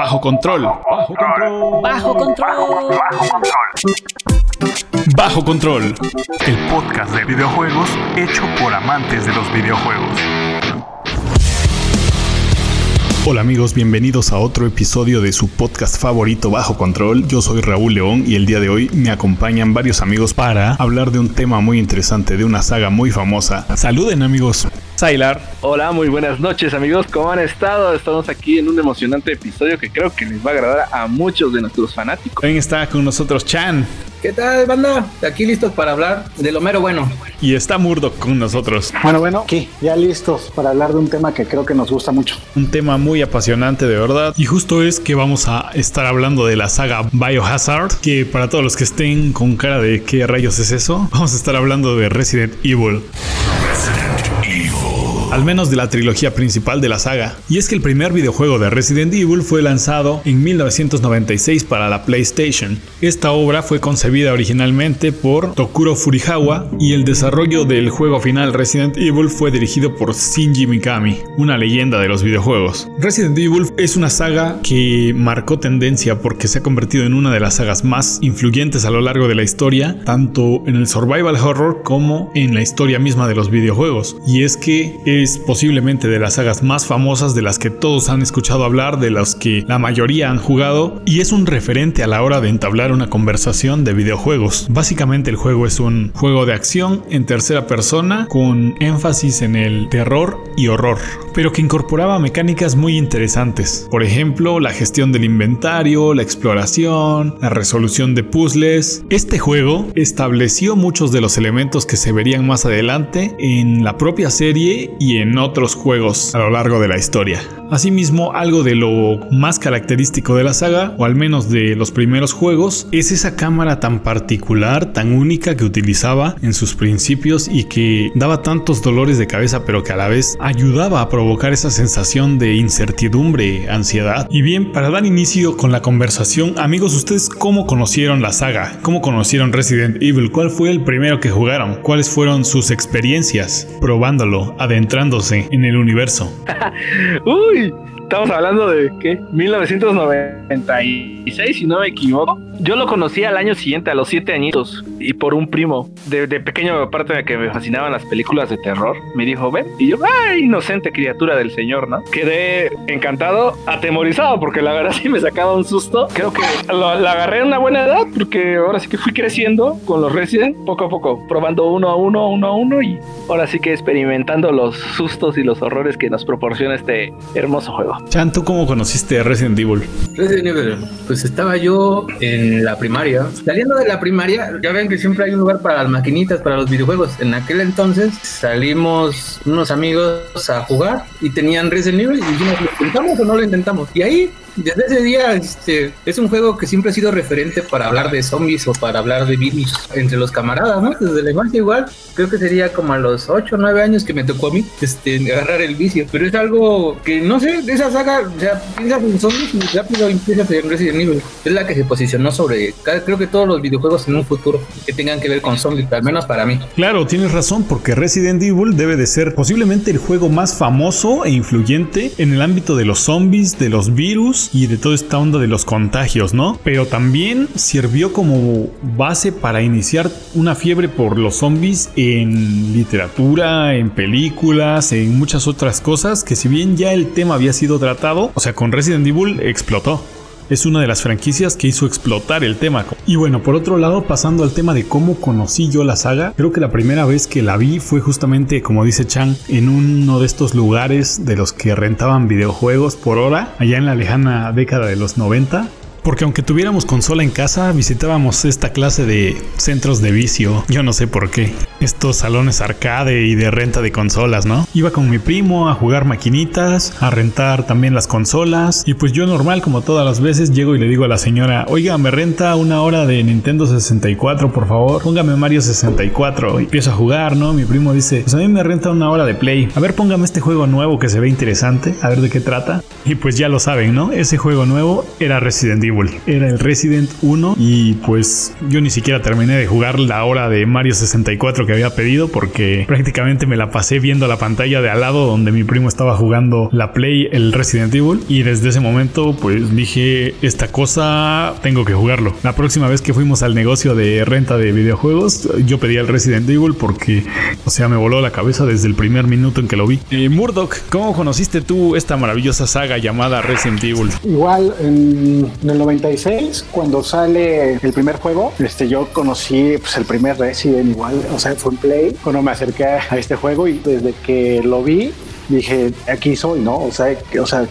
Bajo control. Bajo control. Bajo control. Bajo control. El podcast de videojuegos hecho por amantes de los videojuegos. Hola amigos, bienvenidos a otro episodio de su podcast favorito Bajo Control. Yo soy Raúl León y el día de hoy me acompañan varios amigos para hablar de un tema muy interesante, de una saga muy famosa. Saluden amigos. Sailar. Hola, muy buenas noches amigos, ¿cómo han estado? Estamos aquí en un emocionante episodio que creo que les va a agradar a muchos de nuestros fanáticos. También está con nosotros Chan. ¿Qué tal, banda? Aquí listos para hablar de lo mero bueno. Y está Murdoch con nosotros. Bueno, bueno, aquí, ya listos para hablar de un tema que creo que nos gusta mucho. Un tema muy apasionante, de verdad. Y justo es que vamos a estar hablando de la saga Biohazard, que para todos los que estén con cara de qué rayos es eso, vamos a estar hablando de Resident Evil. Resident Evil. Al menos de la trilogía principal de la saga. Y es que el primer videojuego de Resident Evil fue lanzado en 1996 para la PlayStation. Esta obra fue concebida originalmente por Tokuro Furihawa y el desarrollo del juego final Resident Evil fue dirigido por Shinji Mikami, una leyenda de los videojuegos. Resident Evil es una saga que marcó tendencia porque se ha convertido en una de las sagas más influyentes a lo largo de la historia, tanto en el survival horror como en la historia misma de los videojuegos. Y es que es posiblemente de las sagas más famosas de las que todos han escuchado hablar, de las que la mayoría han jugado, y es un referente a la hora de entablar una conversación de videojuegos. Básicamente el juego es un juego de acción en tercera persona con énfasis en el terror y horror, pero que incorporaba mecánicas muy interesantes. Por ejemplo, la gestión del inventario, la exploración, la resolución de puzzles. Este juego estableció muchos de los elementos que se verían más adelante en la propia serie y en otros juegos a lo largo de la historia. Asimismo, algo de lo más característico de la saga, o al menos de los primeros juegos, es esa cámara tan particular, tan única que utilizaba en sus principios y que daba tantos dolores de cabeza, pero que a la vez ayudaba a provocar esa sensación de incertidumbre, ansiedad. Y bien, para dar inicio con la conversación, amigos, ¿ustedes cómo conocieron la saga? ¿Cómo conocieron Resident Evil? ¿Cuál fue el primero que jugaron? ¿Cuáles fueron sus experiencias probándolo, en el universo? Uy, estamos hablando de ¿qué? 1996, si no me equivoco. Yo lo conocí al año siguiente, a los siete añitos, y por un primo. De, pequeño, aparte de que me fascinaban las películas de terror, me dijo, ven. Y yo, ¡ay, inocente criatura del señor, ¿no? Quedé encantado, atemorizado, porque la verdad sí me sacaba un susto. Creo que lo, la agarré en una buena edad, porque ahora sí que fui creciendo con los Resident, poco a poco, probando uno a uno, uno a uno, y ahora sí que experimentando los sustos y los horrores que nos proporciona este hermoso juego. Chan, ¿tú cómo conociste Resident Evil? Resident Evil, pues estaba yo en la primaria. Saliendo de la primaria, ya ven que siempre hay un lugar para las maquinitas, para los videojuegos. En aquel entonces salimos unos amigos a jugar y tenían Resident Evil y dijimos, ¿lo intentamos o no lo intentamos? Y ahí desde ese día este, es un juego que siempre ha sido referente para hablar de zombies o para hablar de virus entre los camaradas, ¿no? Desde la infancia igual, creo que sería como a los 8 o 9 años que me tocó a mí este, agarrar el vicio. Pero es algo que, no sé, de esa saga, o sea, piensas en zombies y rápido empiezas en Resident Evil. Es la que se posicionó sobre, creo que todos los videojuegos en un futuro que tengan que ver con zombies, al menos para mí. Claro, tienes razón, porque Resident Evil debe de ser posiblemente el juego más famoso e influyente en el ámbito de los zombies, de los virus y de toda esta onda de los contagios, ¿no? Pero también sirvió como base para iniciar una fiebre por los zombies en literatura, en películas, en muchas otras cosas que si bien ya el tema había sido tratado, o sea, con Resident Evil explotó es una de las franquicias que hizo explotar el tema. Y bueno, por otro lado, pasando al tema de cómo conocí yo la saga, creo que la primera vez que la vi fue justamente, como dice Chang, en uno de estos lugares de los que rentaban videojuegos por hora, allá en la lejana década de los 90. Porque aunque tuviéramos consola en casa, visitábamos esta clase de centros de vicio. Yo no sé por qué. Estos salones arcade y de renta de consolas, ¿no? Iba con mi primo a jugar maquinitas, a rentar también las consolas. Y pues yo normal, como todas las veces, llego y le digo a la señora, oiga, me renta una hora de Nintendo 64, por favor. Póngame Mario 64. Y empiezo a jugar, ¿no? Mi primo dice, pues a mí me renta una hora de Play. A ver, póngame este juego nuevo que se ve interesante. A ver de qué trata. Y pues ya lo saben, ¿no? Ese juego nuevo era Resident Evil. Era el Resident 1 y pues yo ni siquiera terminé de jugar la hora de Mario 64 que había pedido porque prácticamente me la pasé viendo la pantalla de al lado donde mi primo estaba jugando la Play, el Resident Evil. Y desde ese momento pues dije, esta cosa tengo que jugarlo. La próxima vez que fuimos al negocio de renta de videojuegos, yo pedí el Resident Evil porque, o sea, me voló la cabeza desde el primer minuto en que lo vi. Eh, Murdoch, ¿cómo conociste tú esta maravillosa saga llamada Resident Evil? Igual en, en el 96, cuando sale el primer juego, este, yo conocí pues, el primer Resident igual, o sea, fue en Play, cuando me acerqué a este juego y desde que lo vi, dije, aquí soy, ¿no? O sea,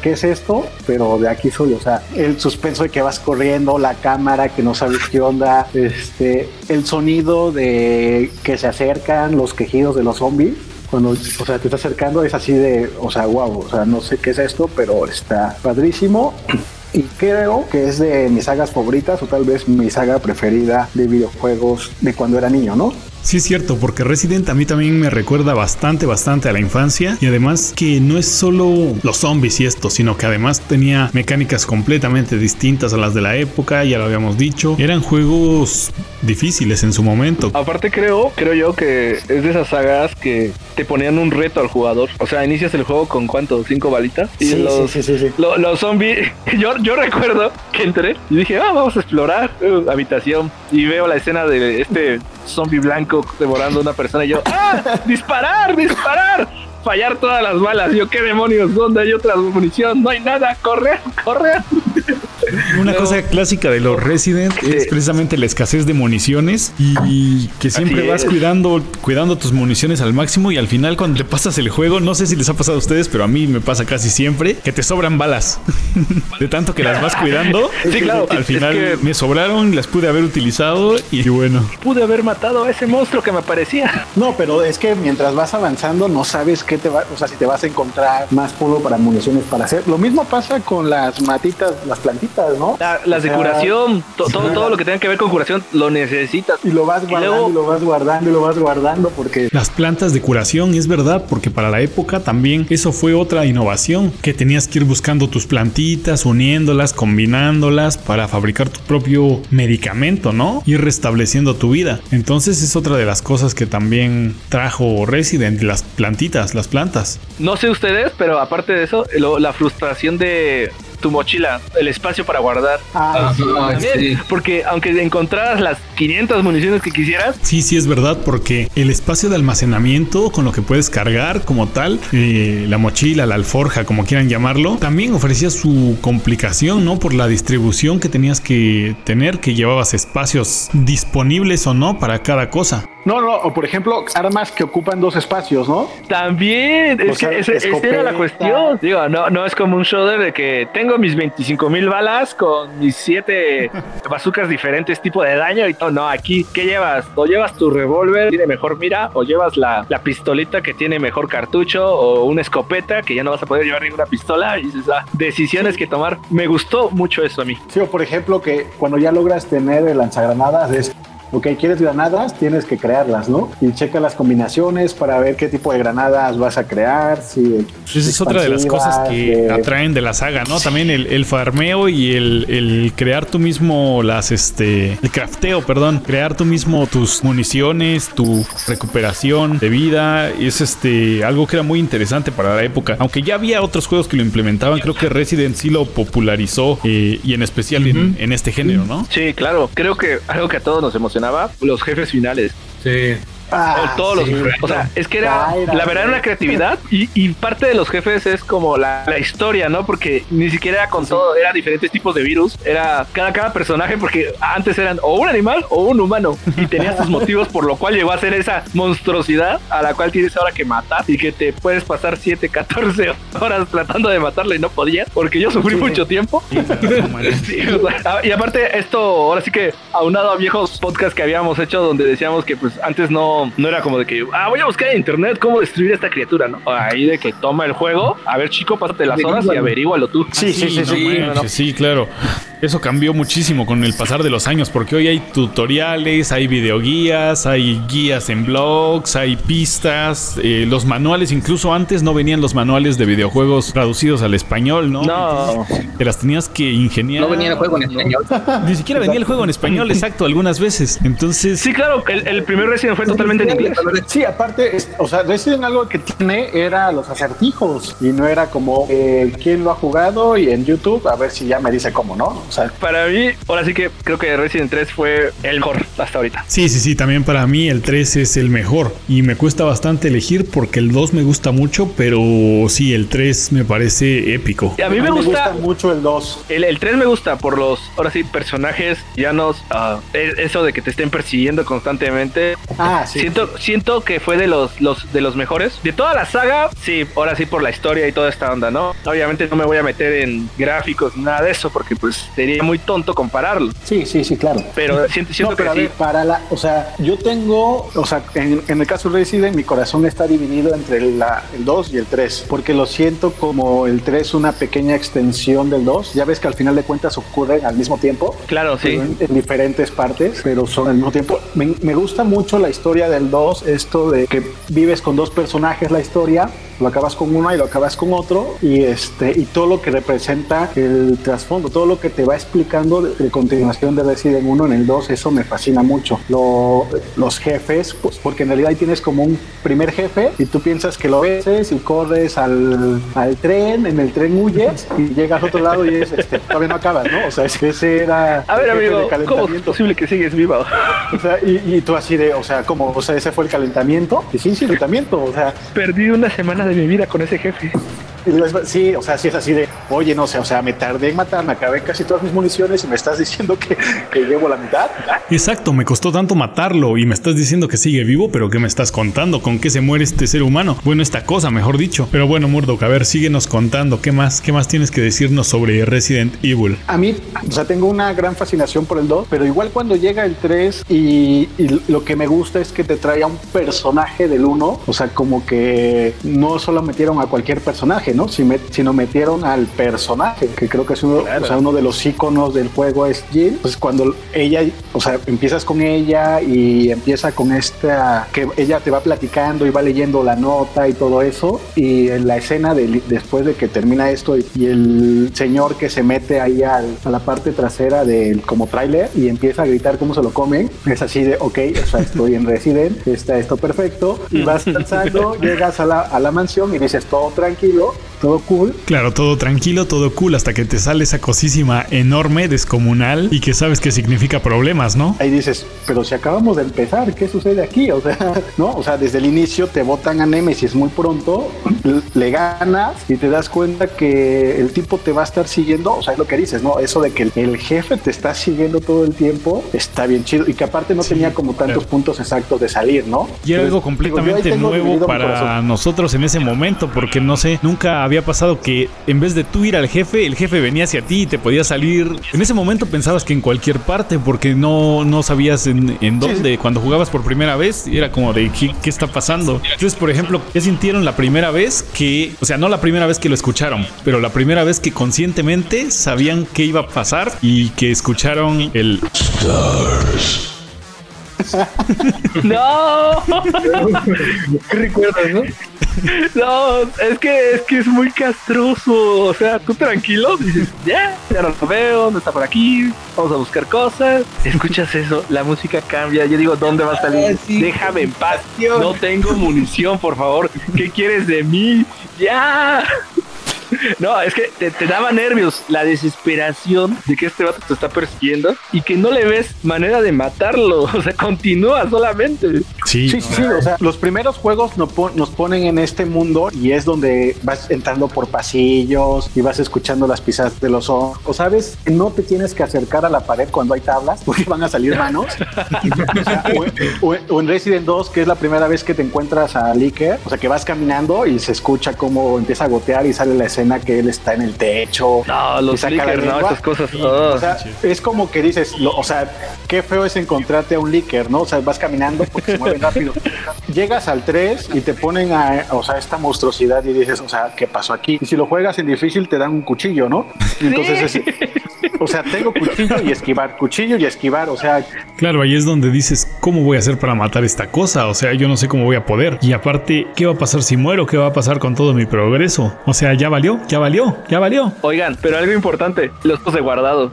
¿qué es esto? Pero de aquí soy, o sea, el suspenso de que vas corriendo, la cámara que no sabes qué onda, este, el sonido de que se acercan, los quejidos de los zombies. Cuando, o sea, te está acercando es así de, o sea, wow, o sea, no sé qué es esto, pero está padrísimo. Y creo que es de mis sagas favoritas o tal vez mi saga preferida de videojuegos de cuando era niño, ¿no? Sí es cierto, porque Resident a mí también me recuerda bastante, bastante a la infancia. Y además que no es solo los zombies y esto, sino que además tenía mecánicas completamente distintas a las de la época, ya lo habíamos dicho, eran juegos difíciles en su momento. Aparte creo, creo yo que es de esas sagas que te ponían un reto al jugador. O sea, inicias el juego con cuánto, cinco balitas. Y Sí, los, sí, sí, sí, sí. lo- los zombies, yo, yo recuerdo que entré y dije, ah, vamos a explorar uh, habitación. Y veo la escena de este zombie blanco devorando a una persona y yo, ah, disparar, disparar. Fallar todas las balas. Yo, qué demonios, ¿dónde hay otra munición? No hay nada, correr, correr. Una Luego- cosa clásica de los Resident es Sí. precisamente la escasez de municiones y, y que siempre Así vas es. cuidando, cuidando tus municiones al máximo y al final cuando te pasas el juego, no sé si les ha pasado a ustedes, pero a mí me pasa casi siempre, que te sobran balas. de tanto que las vas cuidando, Sí, claro. al Es final que- me sobraron, las pude haber utilizado y bueno. Pude haber matado a ese monstruo que me parecía. No, pero es que mientras vas avanzando no sabes qué te va, o sea, si te vas a encontrar más polvo para municiones para hacer. Lo mismo pasa con las matitas, las plantitas, ¿no? La- las de O sea, curación, to- todo, todo lo que tenga que ver con curación, lo necesitas. Y lo vas Y guardando, luego- y lo vas guardando, y lo vas guardando porque Las plantas de curación, es verdad, porque para la época también eso fue otra innovación, que tenías que ir buscando tus plantitas, uniéndolas, combinándolas para fabricar tu propio medicamento, ¿no? Ir restableciendo tu vida. Entonces es otra de las cosas que también trajo Resident, las plantitas, las plantas. No sé ustedes, pero aparte de eso, lo- la frustración de tu mochila, el espacio para guardar. ah, sí, También, sí. porque aunque encontraras las 500 municiones que quisieras, Sí, sí es verdad, porque el espacio de almacenamiento con lo que puedes cargar como tal, eh, la mochila, la alforja, como quieran llamarlo, también ofrecía su complicación, ¿no? Por la distribución que tenías que tener, que llevabas espacios disponibles o no para cada cosa. No, no, o por ejemplo, armas que ocupan dos espacios, ¿no? también, O es sea, que ese- esa era la cuestión. Digo, no, no es como un shoulder de que tengo mis 25 mil balas con mis 7 bazucas diferentes tipo de daño y todo. No, aquí, ¿qué llevas? O llevas tu revólver, tiene mejor mira, o llevas la, la pistolita que tiene mejor cartucho, o una escopeta que ya no vas a poder llevar ninguna pistola. Y dices, ah, decisiones que tomar. Me gustó mucho eso a mí. Sí, o por ejemplo, que cuando ya logras tener el lanzagranadas es. Ok, quieres granadas, tienes que crearlas, ¿no? Y checa las combinaciones para ver qué tipo de granadas vas a crear. Si Pues esa es otra de las cosas que de- atraen de la saga, ¿no? También el, el farmeo y el, el crear tú mismo las, este, el crafteo, perdón, crear tú mismo tus municiones, tu recuperación de vida, es este, algo que era muy interesante para la época. Aunque ya había otros juegos que lo implementaban, creo que Resident sí lo popularizó eh, y en especial en, en este género, ¿no? Sí, claro. Creo que algo que a todos nos emocionaba, los jefes finales. Sí. Ah, todos sí. los o sea es que era la verdad era una creatividad y, y parte de los jefes es como la, la historia no porque ni siquiera era con todo era diferentes tipos de virus era cada cada personaje porque antes eran o un animal o un humano y tenías tus motivos por lo cual llegó a ser esa monstruosidad a la cual tienes ahora que matar y que te puedes pasar 7 14 horas tratando de matarlo y no podías porque yo sufrí mucho tiempo. Sí, o sea, y aparte esto ahora sí que aunado a viejos podcasts que habíamos hecho donde decíamos que pues antes no, no era como de que ah voy a buscar en internet cómo destruir a esta criatura, ¿no? Ahí de que toma el juego, a ver chico, pásate las horas y averígualo tú. Sí, sí, sí, no sí. manches, sí, claro. Eso cambió muchísimo con el pasar de los años, porque hoy hay tutoriales, hay videoguías, hay guías en blogs, hay pistas, eh, los manuales, incluso antes no venían los manuales de videojuegos traducidos al español, ¿no? No. Te las tenías que ingeniar. No venía el juego en español. Ni siquiera venía el juego en español, exacto, algunas veces. Entonces, Sí, claro, el, el primer Resident fue totalmente en inglés. Sí, aparte, o sea, Resident algo que tiene era los acertijos y no era como eh, quién lo ha jugado y en YouTube a ver si ya me dice cómo, ¿no? O sea, Para mí, ahora sí que creo que Resident 3 fue el mejor hasta ahorita. Sí, sí, sí, también para mí el 3 es el mejor y me cuesta bastante elegir porque el 2 me gusta mucho, pero sí, el 3 me parece épico. A mí me gusta, mucho el 2. el, el 3 me gusta por los, ahora sí, personajes llanos, e- eso de que te estén persiguiendo constantemente. Ah, sí. Siento, siento que fue de los, los, de los mejores. De toda la saga, sí, ahora sí por la historia y toda esta onda, ¿no? Obviamente no me voy a meter en gráficos ni nada de eso porque pues sería muy tonto compararlo. Sí, sí, sí, claro. Pero siento, siento no, pero que a sí. para la, o sea, yo tengo, o sea, en, en el caso de Resident, mi corazón está dividido entre la- el 2 y el 3, porque lo siento como el 3 una pequeña extensión del 2. Ya ves que al final de cuentas ocurren al mismo tiempo. Claro, sí. en diferentes partes, pero son al mismo tiempo. Me, me gusta mucho la historia del 2, esto de que vives con dos personajes la historia, lo acabas con uno y lo acabas con otro, y este y todo lo que representa el trasfondo, todo lo que te va explicando de, de continuación de Resident 1 en el 2, eso me fascina mucho. Lo- los jefes, pues, porque en realidad ahí tienes como un primer jefe y tú piensas que lo ves y corres al, al tren, en el tren huyes y llegas a otro lado y es, este, todavía no acabas, ¿no? O sea, es que ese era... A ver, amigo, ¿cómo es posible que sigues viva? O sea, y, y tú así de, o sea, como, o sea, ese fue el calentamiento. Y sí, sí, calentamiento, o sea, Perdí una semana de mi vida con ese jefe. Sí, o sea, sí es así de, oye, no sé, o sea, me tardé en matar, me acabé casi todas mis municiones y me estás diciendo que, que llevo la mitad. Exacto, me costó tanto matarlo y me estás diciendo que sigue vivo, pero ¿qué me estás contando? ¿Con qué se muere este ser humano? Bueno, esta cosa, mejor dicho. Pero bueno, Murdoch, a ver, síguenos contando. ¿Qué más, qué más tienes que decirnos sobre Resident Evil? A mí, o sea, tengo una gran fascinación por el 2, pero igual cuando llega el 3 y, y lo que me gusta es que te trae a un personaje del 1, o sea, como que no solo metieron a cualquier personaje, ¿no? Si me- sino metieron al personaje, que creo que es uno, o sea, uno de los iconos del juego es Jill. Pues cuando ella, o sea, empiezas con ella y empieza con esta, que ella te va platicando y va leyendo la nota y todo eso, y en la escena de, después de que termina esto y, y el señor que se mete ahí al- a la parte trasera del como tráiler y empieza a gritar cómo se lo comen, es así de, ok, o sea, estoy en Resident, está esto perfecto, y vas avanzando, llegas a la, a la mansión y dices, todo tranquilo, todo cool, Claro, todo tranquilo, todo cool, hasta que te sale esa cosísima enorme, descomunal y que sabes que significa problemas, ¿no? ahí dices, pero si acabamos de empezar, ¿qué sucede aquí? O sea, ¿no? O sea, desde el inicio te botan a Nemesis muy pronto, le ganas y te das cuenta que el tipo te va a estar siguiendo, o sea, es lo que dices, ¿no? Eso de que el, jefe te está siguiendo todo el tiempo, está bien chido y que aparte no Sí, tenía como tantos claro. puntos exactos de salir, ¿no? Y era algo completamente nuevo para nosotros en ese momento, porque no sé, nunca había pasado que en vez de tú ir al jefe, el jefe venía hacia ti y te podía salir. En ese momento pensabas que en cualquier parte, porque no, no sabías en, en dónde. Cuando jugabas por primera vez, era como de ¿qué, qué está pasando. Entonces, por ejemplo, ¿qué sintieron la primera vez que, o sea, no la primera vez que lo escucharon, pero la primera vez que conscientemente sabían qué iba a pasar y que escucharon el No, ¿Qué recuerdas, no? no, es que es que es muy castroso. O sea, tú tranquilo, dices, ya, ya no lo veo, no está por aquí, vamos a buscar cosas. Escuchas eso, la música cambia. Yo digo, ¿dónde va a salir? Ah, sí. Déjame en paz. No tengo munición, por favor. ¿Qué quieres de mí? Ya. No, es que te, te daba nervios la desesperación de que este vato te está persiguiendo y que no le ves manera de matarlo. O sea, continúa solamente. Sí, Sí, sí, o sea, los primeros juegos nos, pon- nos ponen en este mundo y es donde vas entrando por pasillos y vas escuchando las pisadas de los ojos. O sabes, no te tienes que acercar a la pared cuando hay tablas porque van a salir manos. O sea, o, o- o en Resident 2, que es la primera vez que te encuentras a Licker, o sea, que vas caminando y se escucha cómo empieza a gotear y sale la escena que él está en el techo. No, los Flickr, no, esas cosas. oh. O sea, es como que dices, lo- o sea, qué feo es encontrarte a un licker, ¿no? O sea, vas caminando porque se mueven rápido. Llegas al 3 y te ponen a, o sea, esta monstruosidad y dices, o sea, ¿qué pasó aquí? Y si lo juegas en difícil te dan un cuchillo, ¿no? Y entonces es- O sea, tengo cuchillo y esquivar, cuchillo y esquivar, o sea... Claro, ahí es donde dices, ¿cómo voy a hacer para matar esta cosa? O sea, yo no sé cómo voy a poder. Y aparte, ¿qué va a pasar si muero? ¿Qué va a pasar con todo mi progreso? O sea, ya valió, ya valió, ya valió. Oigan, pero algo importante, los puntos de guardado.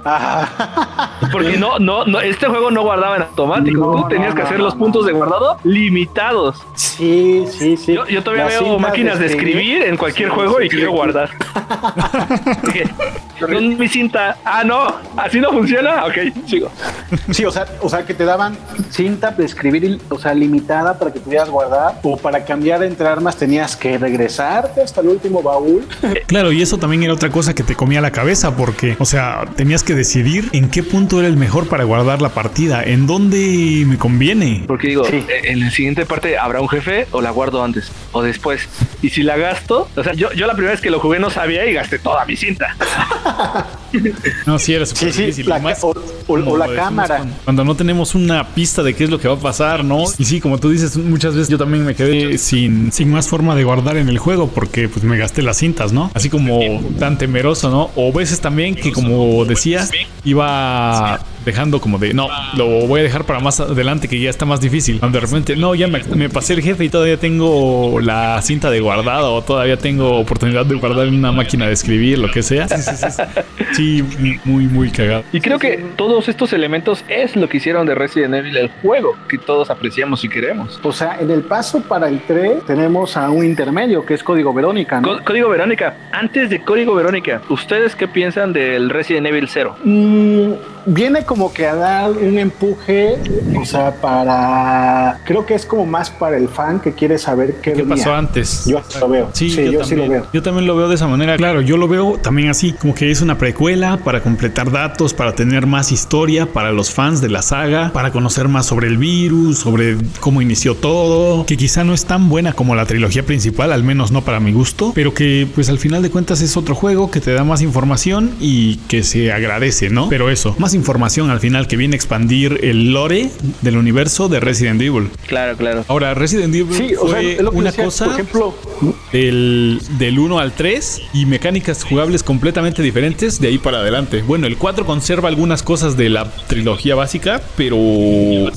Porque no, no, no, este juego no guardaba en automático. No, Tú tenías no, que hacer no. los puntos de guardado limitados. Sí, sí, sí. Yo, yo todavía Las veo máquinas de escribir en cualquier Sí, juego sí, y sí. quiero guardar. Con mi cinta. Ah, no, así no funciona. Ok, sigo. Sí, o sea, o sea, que te daban cinta de escribir, o sea, limitada para que pudieras guardar, o para cambiar entre armas tenías que regresarte hasta el último baúl. Claro, y eso también era otra cosa que te comía la cabeza porque, o sea, tenías que decidir en qué punto era el mejor para guardar la partida, en dónde me conviene. Porque digo, Sí. eh, en la siguiente parte habrá un jefe o la guardo antes o después. Y si la gasto, o sea, yo, yo la primera vez que lo jugué no sabía y gasté toda mi cinta. No, sí, era Sí, súper sí, difícil. la más o, o- como o la cámara. Cuando, cuando no tenemos una pista de qué es lo que va a pasar, ¿no? Y sí, como tú dices, muchas veces yo también me quedé sin, sin más forma de guardar en el juego porque pues me gasté las cintas, ¿no? Así como tan temeroso, ¿no? O veces también que como decías, iba dejando como de, no, lo voy a dejar para más adelante que ya está más difícil. Cuando de repente, no, ya me, me pasé el jefe y todavía tengo la cinta de guardado o todavía tengo oportunidad de guardar en una máquina de escribir, lo que sea. Sí, sí, sí, sí. Sí, muy, muy cagado. Y creo que todos estos elementos es lo que hicieron de Resident Evil el juego que todos apreciamos y queremos. O sea, en el paso para el 3 tenemos a un intermedio que es Código Verónica, Código Verónica, antes de Código Verónica, ¿ustedes qué piensan del Resident Evil 0? Mm, viene como que a dar un empuje, o sea, para... Creo que es como más para el fan que quiere saber qué, ¿Qué pasó antes? Yo así lo veo. Sí, Sí, yo, yo, sí lo veo. Yo también lo veo de esa manera. Claro, yo lo veo también así, como que es una precuela para completar datos, para tener más historia para los fans de la saga, para conocer más sobre el virus, sobre cómo inició todo, que quizá no es tan buena como la trilogía principal, al menos no para mi gusto, pero que pues al final de cuentas es otro juego que te da más información y que se agradece, ¿no? Pero eso, más información al final que viene a expandir el lore del universo de Resident Evil. Claro, claro. Ahora, Resident Evil Sí, o sea, fue es lo que una decía, cosa por ejemplo, del, del 1 al 3 y mecánicas jugables completamente diferentes de ahí para adelante. Bueno, el 4 conserva algunas cosas de la trilogía básica, pero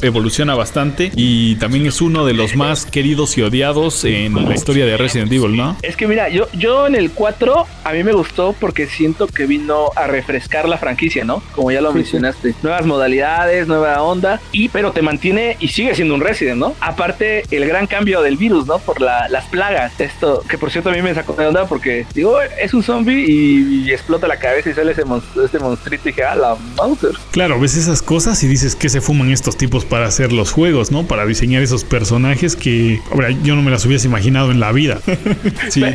evoluciona bastante y también es uno de los más queridos y odiados en la historia de Resident Evil, ¿no? Es que mira, yo, yo en el 4 a mí me gustó porque siento que vino a refrescar la franquicia, ¿no? Como ya lo mencionaste. Nuevas modalidades, nueva onda, y pero te mantiene y sigue siendo un Resident, ¿no? Aparte, el gran cambio del virus, ¿no? Por la- las plagas. Esto, que por cierto a mí me sacó de onda porque digo, es un zombie y, y explota la cabeza y sale ese, monstruo, este monstruito y dije, ah, la Mauser. Claro, ves esas cosas y dices que se fuman estos tipos para hacer los juegos, ¿no? Para diseñar esos personajes que, ahora, yo no me las hubiese imaginado en la vida. sí.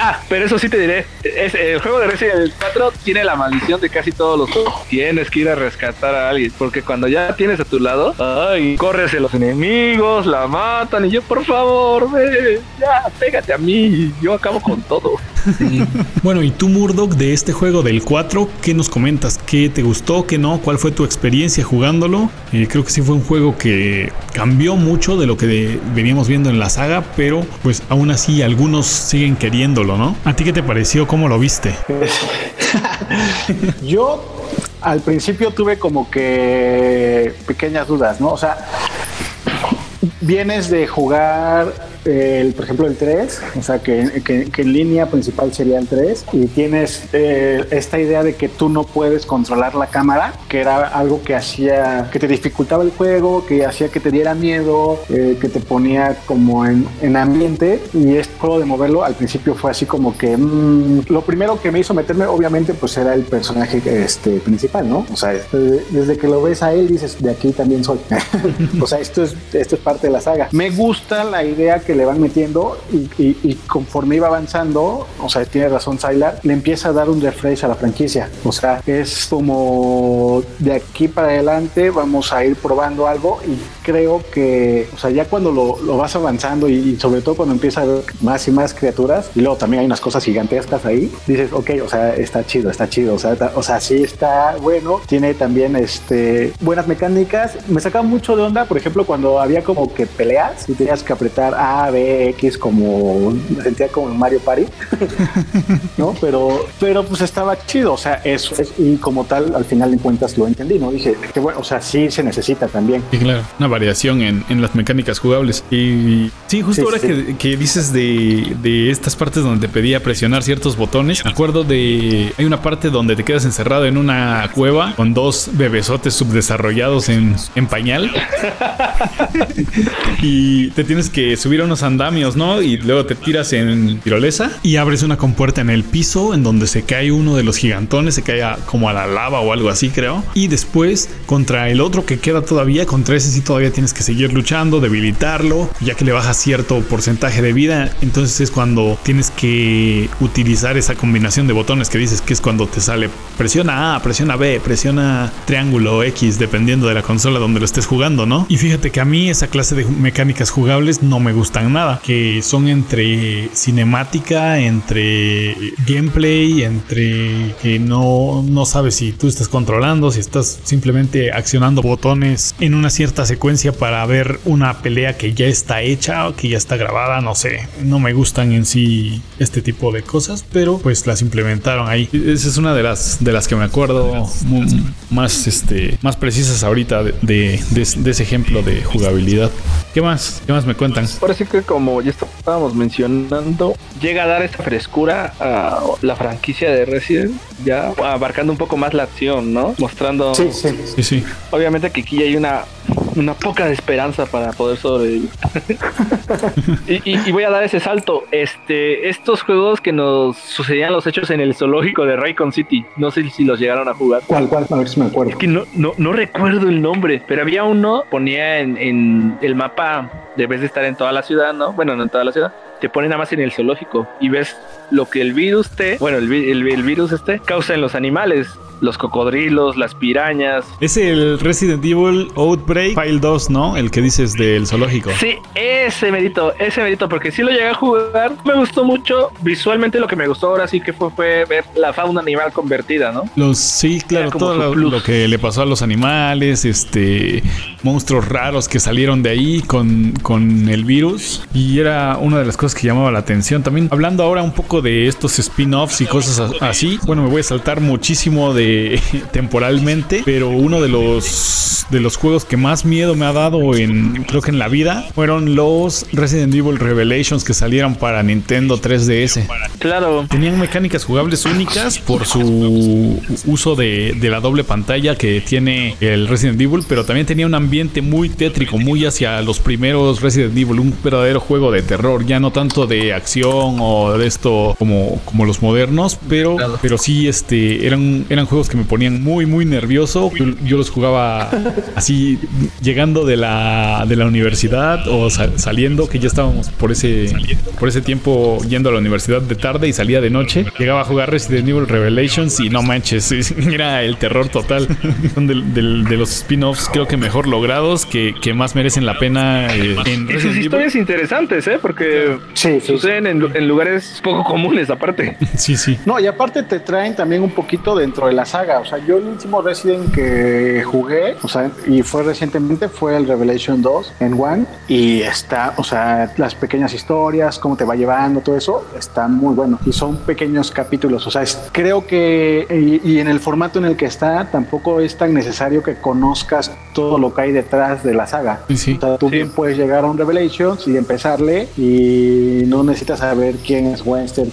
Ah, pero eso sí te diré. Es, el juego de Resident Evil 4 tiene la maldición de casi todos los juegos. Tienes que ir a rescatar a alguien. Porque cuando ya tienes a tu lado, ay, corres a los enemigos, la matan. Y yo, por favor, ve, ya, pégate a mí. Yo acabo con todo. Bueno, y tú, Murdoch, de este juego del 4, ¿qué nos comentas? ¿Qué te gustó? ¿Qué no? ¿Cuál fue tu experiencia jugándolo? Eh, creo que sí fue un juego que cambió mucho de lo que de- veníamos viendo en la saga, pero pues aún así algunos siguen queriéndolo, ¿no? ¿A ti qué te pareció? ¿Cómo lo viste? Yo al principio tuve como que pequeñas dudas, ¿no? O sea, vienes de jugar, el, por ejemplo, el 3, o sea, que, que- que en línea principal sería el 3, y tienes eh, esta idea de que tú no puedes controlar la cámara, que era algo que hacía, que te dificultaba el juego, que hacía que te diera miedo, eh, que te ponía como en, en ambiente, y este juego de moverlo al principio fue así como que mm, lo primero que me hizo meterme, obviamente, pues era el personaje este, principal, ¿no? O sea, este, desde que lo ves a él dices, de aquí también soy. o sea, esto es, esto es parte de la saga. Me gusta la idea que le van metiendo y, conforme iba avanzando, o sea, tiene razón Sylar, le empieza a dar un refresh a la franquicia. O sea, es como de aquí para adelante vamos a ir probando algo y creo que, o sea, ya cuando lo, vas avanzando y, sobre todo cuando empieza a ver más y más criaturas, y luego también hay unas cosas gigantescas ahí, dices, ok, o sea, está chido, está chido, o sea, o sea, sí está bueno, tiene también este, buenas mecánicas. Me sacaba mucho de onda, por ejemplo, cuando había como que peleas y tenías que apretar A A, B, X, como me sentía como en Mario Party, ¿no? Pero, pero pues estaba chido, o sea, eso es, y como tal, al final de cuentas lo entendí, ¿no? Dije, que bueno, o sea, sí se necesita también. Sí, claro, una variación en, en las mecánicas jugables. Y sí, justo Sí, ahora sí. Que, que dices de, de estas partes donde te pedía presionar ciertos botones, me acuerdo de. Hay una parte donde te quedas encerrado en una cueva con dos bebesotes subdesarrollados en, en pañal. y te tienes que subir a unos andamios, ¿no? Y luego te tiras en tirolesa y abres una compuerta en el piso en donde se cae uno de los gigantones, se cae como a la lava o algo así, creo. Y después, contra el otro que queda todavía, contra ese sí todavía tienes que seguir luchando, debilitarlo, ya que le bajas cierto porcentaje de vida. Entonces es cuando tienes que utilizar esa combinación de botones que dices que es cuando te sale presiona A, presiona B, presiona triángulo X, dependiendo de la consola donde lo estés jugando, ¿no? Y fíjate que a mí esa clase de mecánicas jugables no me nada, que son entre cinemática, entre gameplay, entre que no, no sabes si tú estás controlando, si estás simplemente accionando botones en una cierta secuencia para ver una pelea que ya está hecha o que ya está grabada, no sé, no me gustan en sí este tipo de cosas, pero pues las implementaron ahí. Esa es una de las de las que me acuerdo más este más precisas ahorita de, de- de- de ese ejemplo de jugabilidad. ¿Qué más? ¿Qué más me cuentan? Sí que como ya estábamos mencionando, llega a dar esta frescura a la franquicia de Resident, ya abarcando un poco más la acción, ¿no? Mostrando, Sí, sí. Sí, sí. obviamente que aquí hay una, una poca de esperanza para poder sobrevivir. y, y- y voy a dar ese salto. Este, estos juegos que nos sucedían los hechos en el zoológico de Raycon City, no sé si los llegaron a jugar. ¿Cuál, cuál? A ver si me acuerdo. Es que no, no, no recuerdo el nombre, pero había uno, ponía en, en el mapa, debes de estar en toda la ciudad, ¿no? Bueno, no en toda la ciudad, te pone nada más en el zoológico y ves lo que el virus te, bueno, el, el- el virus este causa en los animales, los cocodrilos, las pirañas. Es el Resident Evil Outbreak File 2, ¿no? El que dices del zoológico. Sí, ese merito, ese merito, porque sí lo llegué a jugar, me gustó mucho, visualmente lo que me gustó ahora sí que fue, fue ver la fauna animal convertida, ¿no? Los, sí, claro, todo lo, lo que le pasó a los animales, este, monstruos raros que salieron de ahí con, con el virus. Y era una de las cosas que llamaba la atención. También hablando ahora un poco de estos spin-offs y cosas así. Bueno, me voy a saltar muchísimo de temporalmente, pero uno de los de los juegos que más miedo me ha dado en creo que en la vida fueron los Resident Evil Revelations que salieron para Nintendo 3DS. Claro, Tenían mecánicas jugables únicas por su uso de, de la doble pantalla que tiene el Resident Evil, pero también tenía un ambiente muy tétrico, muy hacia los primeros Resident Evil, un verdadero juego de terror, ya no tanto de acción o de esto como, como los modernos, pero, Claro. pero sí este, eran, eran juegos que me ponían muy, muy nervioso. Yo, yo los jugaba así, llegando de la, de la universidad o sa- saliendo, que ya estábamos por ese, por ese tiempo yendo a la universidad de tarde y salía de noche. Llegaba a jugar Resident Evil Revelations y no manches, era el terror total. Son del- del- de los spin-offs creo que mejor logrados, que, que más merecen la pena eh, en y sus Resident Evil. historias interesantes, ¿eh? Porque Sí, sí. suceden en, en lugares poco comunes aparte. Sí, sí. No, y aparte te traen también un poquito dentro de la saga. O sea, yo el último Resident que jugué, o sea, y fue recientemente, fue el Revelation 2 en One. Y está, o sea, las pequeñas historias, cómo te va llevando, todo eso, está muy bueno. Y son pequeños capítulos. O sea, es- creo que, y, y en el formato en el que está, tampoco es tan necesario que conozcas todo lo que hay detrás de la saga. Sí, sí. O sea, tú Sí. bien puedes llegar a un Revelations y empezarle y no necesitas saber quién es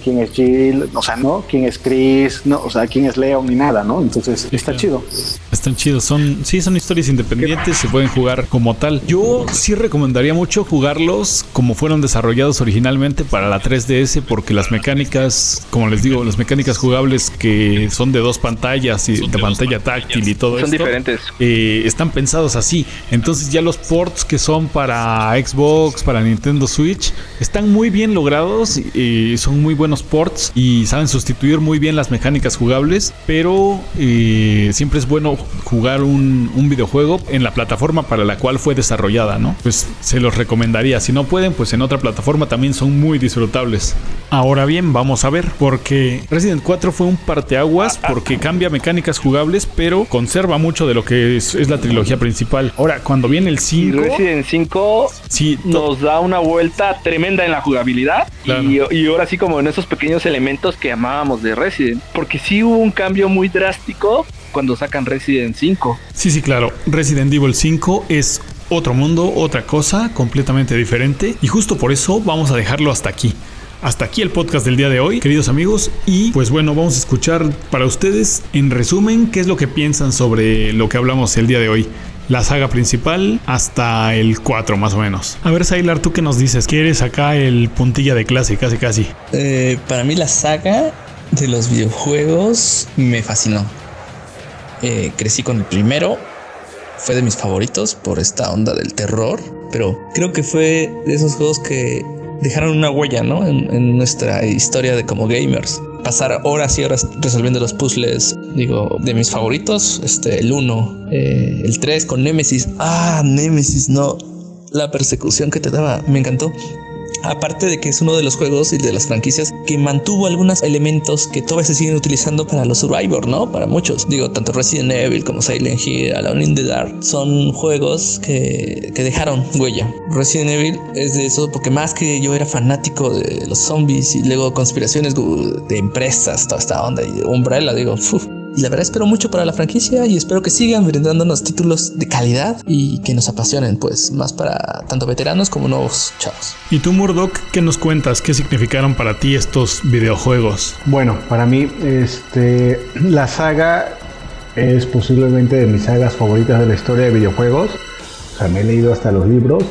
Quién es Jill, o sea, ¿no? Quién es Chris, no, o sea, quién es Leon ni nada, ¿no? Entonces, está claro. chido. Están chidos, son, sí, son historias independientes, se pueden jugar como tal. Yo sí recomendaría mucho jugarlos como fueron desarrollados originalmente para la 3DS, porque las mecánicas, como les digo, las mecánicas jugables que son de dos pantallas y de pantalla táctil y todo Son esto, diferentes. eh, están pensados así. Entonces ya los ports que son para Xbox, para Nintendo Switch, están muy bien logrados y son muy buenos buenos ports y saben sustituir muy bien las mecánicas jugables, pero eh, siempre es bueno jugar un, un, videojuego en la plataforma para la cual fue desarrollada, ¿no? Pues se los recomendaría. Si no pueden, pues en otra plataforma también son muy disfrutables. Ahora bien, vamos a ver, porque Resident 4 fue un parteaguas porque cambia mecánicas jugables, pero conserva mucho de lo que es, es la trilogía principal. Ahora, cuando viene el 5... Resident 5 sí, nos da una vuelta tremenda en la jugabilidad y, y, ahora sí como en esos pequeños elementos que amábamos de Resident. Porque sí hubo un cambio muy drástico cuando sacan Resident 5. Sí, sí, claro. Resident Evil 5 es otro mundo, otra cosa, completamente diferente. Y justo por eso vamos a dejarlo hasta aquí. Hasta aquí el podcast del día de hoy, queridos amigos. Y pues bueno, vamos a escuchar para ustedes en resumen qué es lo que piensan sobre lo que hablamos el día de hoy. La saga principal hasta el 4 más o menos. A ver, Sailar, ¿tú qué nos dices? ¿Qué eres acá el puntilla de clase, casi casi? Eh, para mí la saga de los videojuegos me fascinó. Eh, crecí con el primero, fue de mis favoritos por esta onda del terror, pero creo que fue de esos juegos que dejaron una huella, ¿no? En, nuestra historia de como gamers. Pasar horas y horas resolviendo los puzzles, digo, de mis favoritos, este, el 1, eh, el 3 con Nemesis. Ah, Nemesis, no. La persecución que te daba, me encantó. Aparte de que es uno de los juegos y de las franquicias que mantuvo algunos elementos que todavía se siguen utilizando para los Survivor, ¿no? Para muchos. Digo, tanto Resident Evil como Silent Hill, Alone in the Dark, son juegos que, que dejaron huella. Resident Evil es de eso porque más que yo era fanático de los zombies y luego conspiraciones de empresas, toda esta onda y Umbrella, digo, y la verdad espero mucho para la franquicia y espero que sigan brindándonos títulos de calidad y que nos apasionen, pues más para tanto veteranos como nuevos chavos. ¿Y tú, Murdoch, qué nos cuentas? ¿Qué significaron para ti estos videojuegos? Bueno, para mí, este, la saga es posiblemente de mis sagas favoritas de la historia de videojuegos. O sea, me he leído hasta los libros.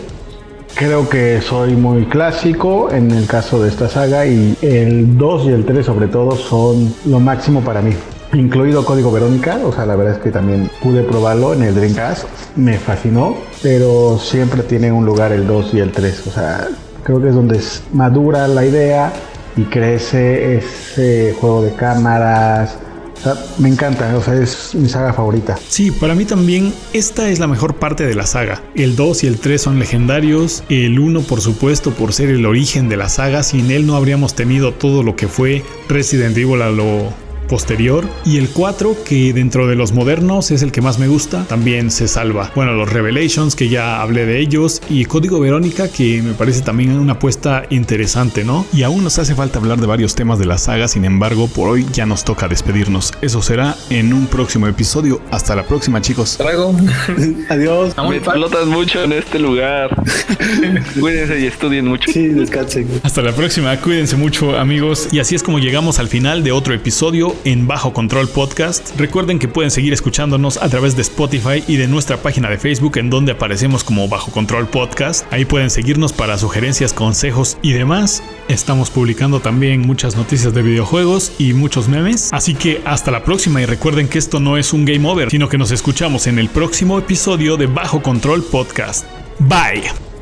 Creo que soy muy clásico en el caso de esta saga y el 2 y el 3 sobre todo son lo máximo para mí incluido Código Verónica, o sea, la verdad es que también pude probarlo en el Dreamcast, me fascinó, pero siempre tiene un lugar el 2 y el 3, o sea, creo que es donde madura la idea y crece ese juego de cámaras, o sea, me encanta, o sea, es mi saga favorita. Sí, para mí también esta es la mejor parte de la saga. El 2 y el 3 son legendarios, el 1 por supuesto por ser el origen de la saga, sin él no habríamos tenido todo lo que fue Resident Evil a lo posterior. Y el 4, que dentro de los modernos es el que más me gusta, también se salva. Bueno, los Revelations, que ya hablé de ellos, y Código Verónica, que me parece también una apuesta interesante, ¿no? Y aún nos hace falta hablar de varios temas de la saga, sin embargo, por hoy ya nos toca despedirnos. Eso será en un próximo episodio. Hasta la próxima, chicos. Luego. Adiós. Me explotas mucho en este lugar. Cuídense y estudien mucho. Sí, descansen. Hasta la próxima. Cuídense mucho, amigos. Y así es como llegamos al final de otro episodio en Bajo Control Podcast. Recuerden que pueden seguir escuchándonos a través de Spotify y de nuestra página de Facebook en donde aparecemos como Bajo Control Podcast. Ahí pueden seguirnos para sugerencias, consejos y demás. Estamos publicando también muchas noticias de videojuegos y muchos memes. Así que hasta la próxima y recuerden que esto no es un game over, sino que nos escuchamos en el próximo episodio de Bajo Control Podcast. Bye.